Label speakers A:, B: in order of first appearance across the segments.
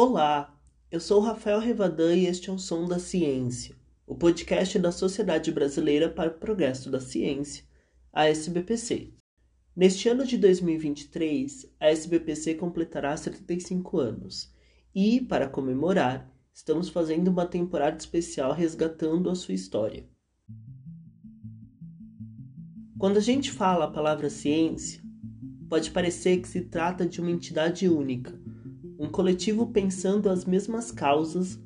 A: Olá, eu sou Rafael Revadan e este é o Som da Ciência, o podcast da Sociedade Brasileira para o Progresso da Ciência, a SBPC. Neste ano de 2023, a SBPC completará 75 anos e, para comemorar, estamos fazendo uma temporada especial resgatando a sua história. Quando a gente fala a palavra ciência, pode parecer que se trata de uma entidade única um coletivo pensando as mesmas causas,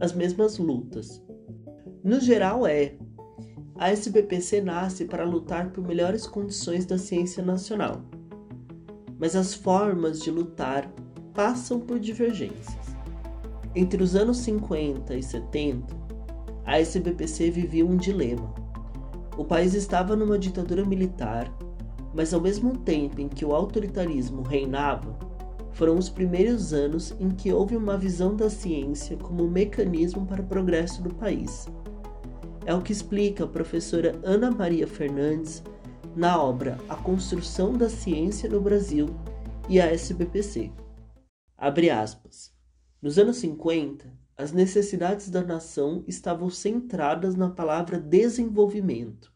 A: as mesmas lutas. No geral, é. A SBPC nasce para lutar por melhores condições da ciência nacional. Mas as formas de lutar passam por divergências. Entre os anos 50 e 70, a SBPC vivia um dilema. O país estava numa ditadura militar, mas ao mesmo tempo em que o autoritarismo reinava, foram os primeiros anos em que houve uma visão da ciência como um mecanismo para o progresso do país. É o que explica a professora Ana Maria Fernandes na obra A Construção da Ciência no Brasil e a SBPC. Abre aspas. Nos anos 50, as necessidades da nação estavam centradas na palavra desenvolvimento,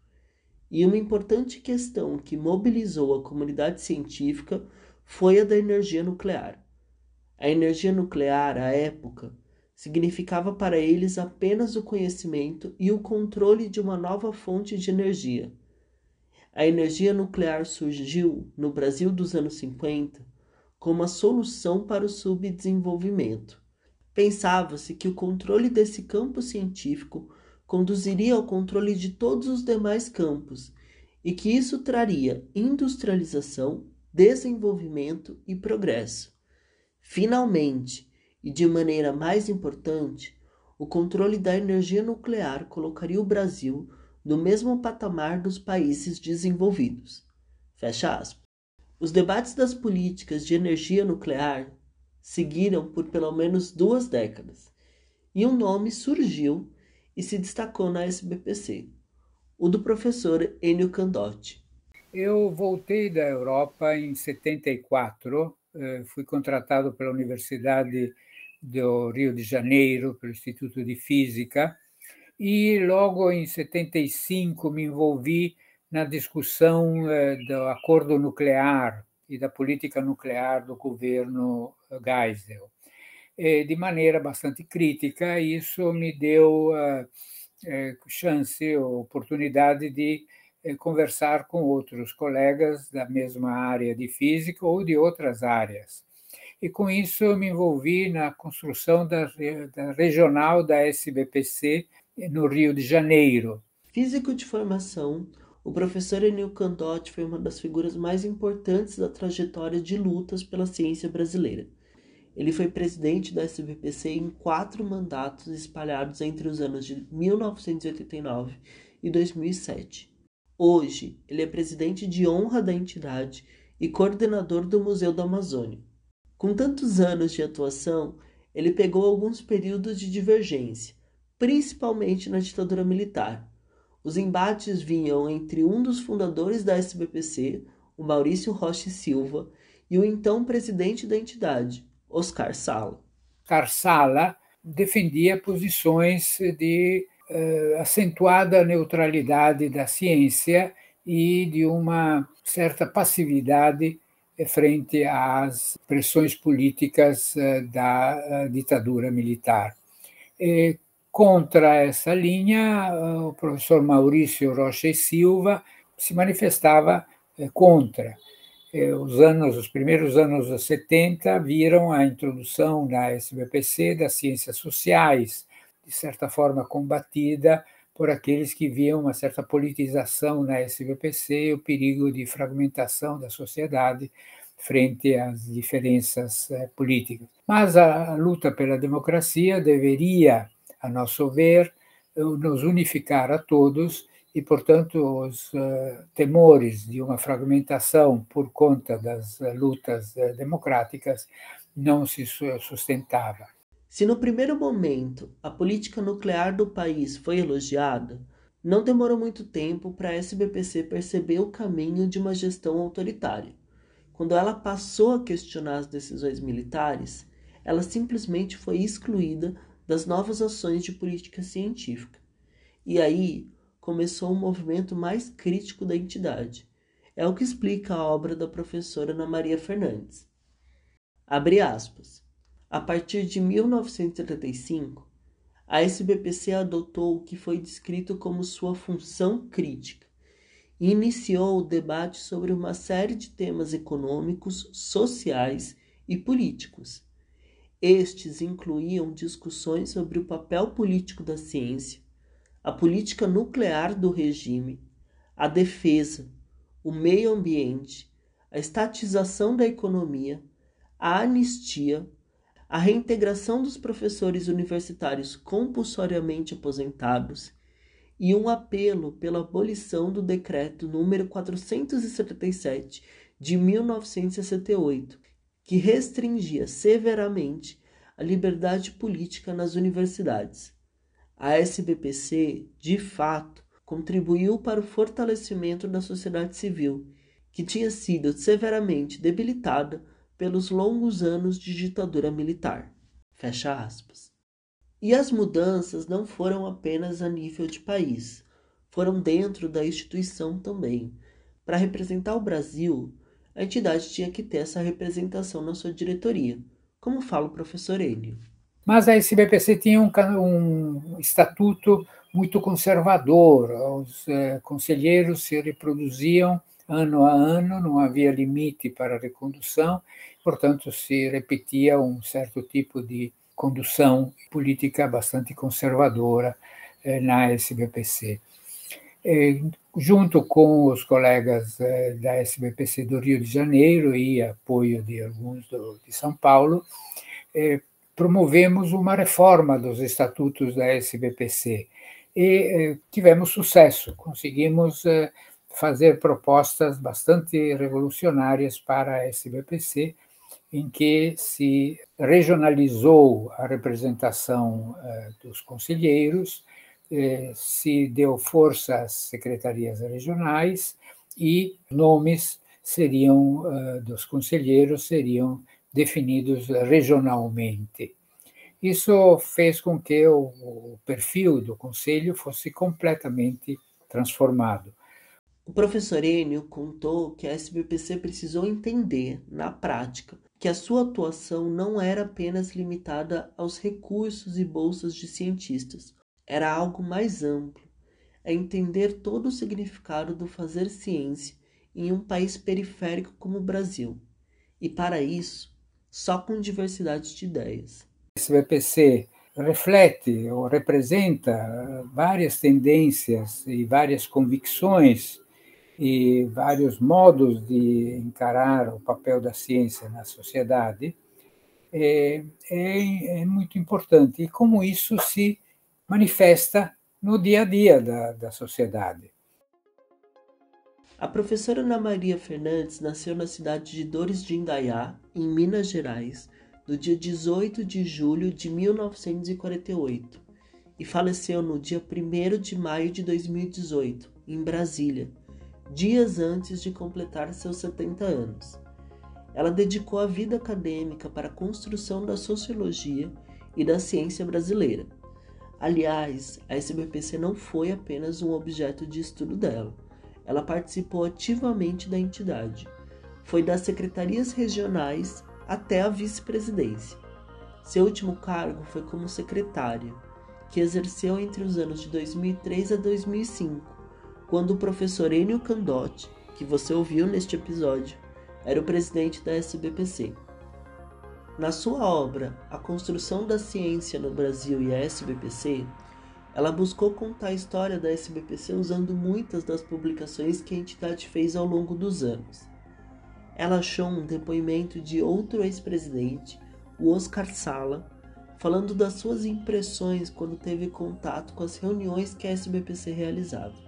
A: e uma importante questão que mobilizou a comunidade científica foi a da energia nuclear. A energia nuclear, à época, significava para eles apenas o conhecimento e o controle de uma nova fonte de energia. A energia nuclear surgiu, no Brasil dos anos 50, como a solução para o subdesenvolvimento. Pensava-se que o controle desse campo científico conduziria ao controle de todos os demais campos e que isso traria industrialização desenvolvimento e progresso. Finalmente, e de maneira mais importante, o controle da energia nuclear colocaria o Brasil no mesmo patamar dos países desenvolvidos. Fecha aspas. Os debates das políticas de energia nuclear seguiram por pelo menos duas décadas, e um nome surgiu e se destacou na SBPC, o do professor Enio Candotti.
B: Eu voltei da Europa em 74, eh, fui contratado pela Universidade do Rio de Janeiro, pelo Instituto de Física, e logo em 75 me envolvi na discussão eh, do acordo nuclear e da política nuclear do governo Geisel. De maneira bastante crítica, isso me deu eh, chance, oportunidade de conversar com outros colegas da mesma área de física ou de outras áreas. E com isso eu me envolvi na construção da, da regional da SBPC no Rio de Janeiro.
A: Físico de formação, o professor Enil Candotti foi uma das figuras mais importantes da trajetória de lutas pela ciência brasileira. Ele foi presidente da SBPC em quatro mandatos espalhados entre os anos de 1989 e 2007. Hoje, ele é presidente de honra da entidade e coordenador do Museu da Amazônia. Com tantos anos de atuação, ele pegou alguns períodos de divergência, principalmente na ditadura militar. Os embates vinham entre um dos fundadores da SBPC, o Maurício Rocha Silva, e o então presidente da entidade, Oscar Sala.
B: Oscar Sala defendia posições de acentuada neutralidade da ciência e de uma certa passividade frente às pressões políticas uh, da ditadura militar. E, contra essa linha, o professor Maurício Rocha e Silva se manifestava contra. Os anos, os primeiros anos 70 viram a introdução na SBPC das ciências sociais, de certa forma, combatida por aqueles que viam uma certa politização na SBPC e o perigo de fragmentação da sociedade frente às diferenças eh, políticas. Mas a luta pela democracia deveria, a nosso ver, nos unificar a todos e, portanto, os uh, temores de uma fragmentação por conta das lutas democráticas não se sustentava.
A: Se no primeiro momento a política nuclear do país foi elogiada, não demorou muito tempo para a SBPC perceber o caminho de uma gestão autoritária. Quando ela passou a questionar as decisões militares, ela simplesmente foi excluída das novas ações de política científica. E aí começou um movimento mais crítico da entidade. É o que explica a obra da professora Ana Maria Fernandes. Abre aspas. A partir de 1975, a SBPC adotou o que foi descrito como sua função crítica e iniciou o debate sobre uma série de temas econômicos, sociais e políticos. Estes incluíam discussões sobre o papel político da ciência, a política nuclear do regime, a defesa, o meio ambiente, a estatização da economia, a anistia, a reintegração dos professores universitários compulsoriamente aposentados e um apelo pela abolição do decreto número 477 de 1968, que restringia severamente a liberdade política nas universidades. A SBPC, de fato, contribuiu para o fortalecimento da sociedade civil, que tinha sido severamente debilitada pelos longos anos de ditadura militar. Fecha aspas. E as mudanças não foram apenas a nível de país, foram dentro da instituição também. Para representar o Brasil, a entidade tinha que ter essa representação na sua diretoria, como fala o professor Enio.
B: Mas a SBPC tinha um, um estatuto muito conservador, os eh, conselheiros se reproduziam ano a ano, não havia limite para a recondução, portanto, se repetia um certo tipo de condução política bastante conservadora eh, na SBPC. Eh, junto com os colegas eh, da SBPC do Rio de Janeiro e apoio de alguns do, de São Paulo, promovemos uma reforma dos estatutos da SBPC e tivemos sucesso, conseguimos fazer propostas bastante revolucionárias para a SBPC, em que se regionalizou a representação eh, dos conselheiros, eh, se deu força às secretarias regionais e nomes seriam eh, dos conselheiros seriam definidos regionalmente. Isso fez com que o, o perfil do conselho fosse completamente transformado.
A: O professor Enio contou que a SBPC precisou entender, na prática, que a sua atuação não era apenas limitada aos recursos e bolsas de cientistas, era algo mais amplo, é entender todo o significado do fazer ciência em um país periférico como o Brasil, e para isso, só com diversidade de ideias.
B: A SBPC reflete ou representa várias tendências e várias convicções e vários modos de encarar o papel da ciência na sociedade é, é, é muito importante e como isso se manifesta no dia a dia da, da sociedade.
A: A professora Ana Maria Fernandes nasceu na cidade de Dores de Indaiá, em Minas Gerais, no dia 18 de julho de 1948 e faleceu no dia 1 de maio de 2018, em Brasília, dias antes de completar seus 70 anos. Ela dedicou a vida acadêmica para a construção da sociologia e da ciência brasileira. Aliás, a SBPC não foi apenas um objeto de estudo dela. Ela participou ativamente da entidade. Foi das secretarias regionais até a vice-presidência. Seu último cargo foi como secretária, que exerceu entre os anos de 2003 a 2005 quando o professor Enio Candotti, que você ouviu neste episódio, era o presidente da SBPC. Na sua obra A Construção da Ciência no Brasil e a SBPC, ela buscou contar a história da SBPC usando muitas das publicações que a entidade fez ao longo dos anos. Ela achou um depoimento de outro ex-presidente, o Oscar Sala, falando das suas impressões quando teve contato com as reuniões que a SBPC realizava.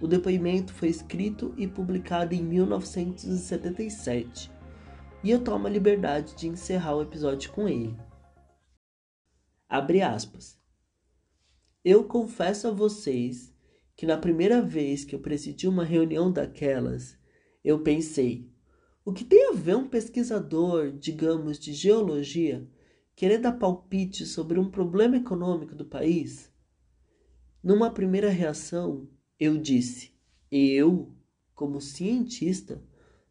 A: O depoimento foi escrito e publicado em 1977, e eu tomo a liberdade de encerrar o episódio com ele. Abre aspas. Eu confesso a vocês que na primeira vez que eu presidi uma reunião daquelas, eu pensei: o que tem a ver um pesquisador, digamos, de geologia, querer dar palpite sobre um problema econômico do país? Numa primeira reação, eu disse: eu, como cientista,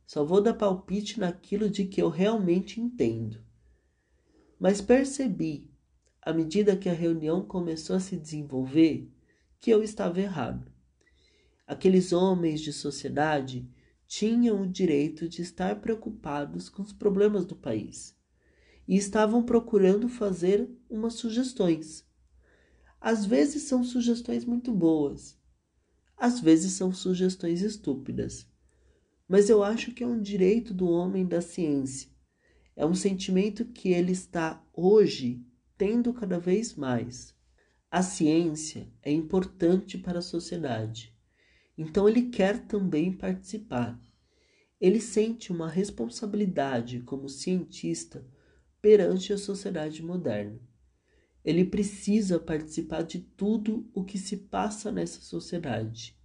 A: só vou dar palpite naquilo de que eu realmente entendo. Mas percebi, à medida que a reunião começou a se desenvolver, que eu estava errado. Aqueles homens de sociedade tinham o direito de estar preocupados com os problemas do país e estavam procurando fazer umas sugestões. Às vezes são sugestões muito boas, às vezes são sugestões estúpidas. Mas eu acho que é um direito do homem da ciência. É um sentimento que ele está hoje tendo cada vez mais. A ciência é importante para a sociedade, então ele quer também participar. Ele sente uma responsabilidade como cientista perante a sociedade moderna. Ele precisa participar de tudo o que se passa nessa sociedade.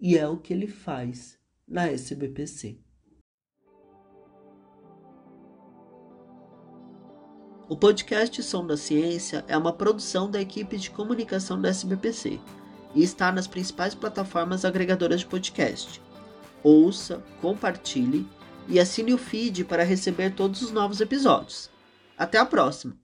A: E é o que ele faz na SBPC. O podcast Som da Ciência é uma produção da equipe de comunicação da SBPC e está nas principais plataformas agregadoras de podcast. Ouça, compartilhe e assine o feed para receber todos os novos episódios. Até a próxima!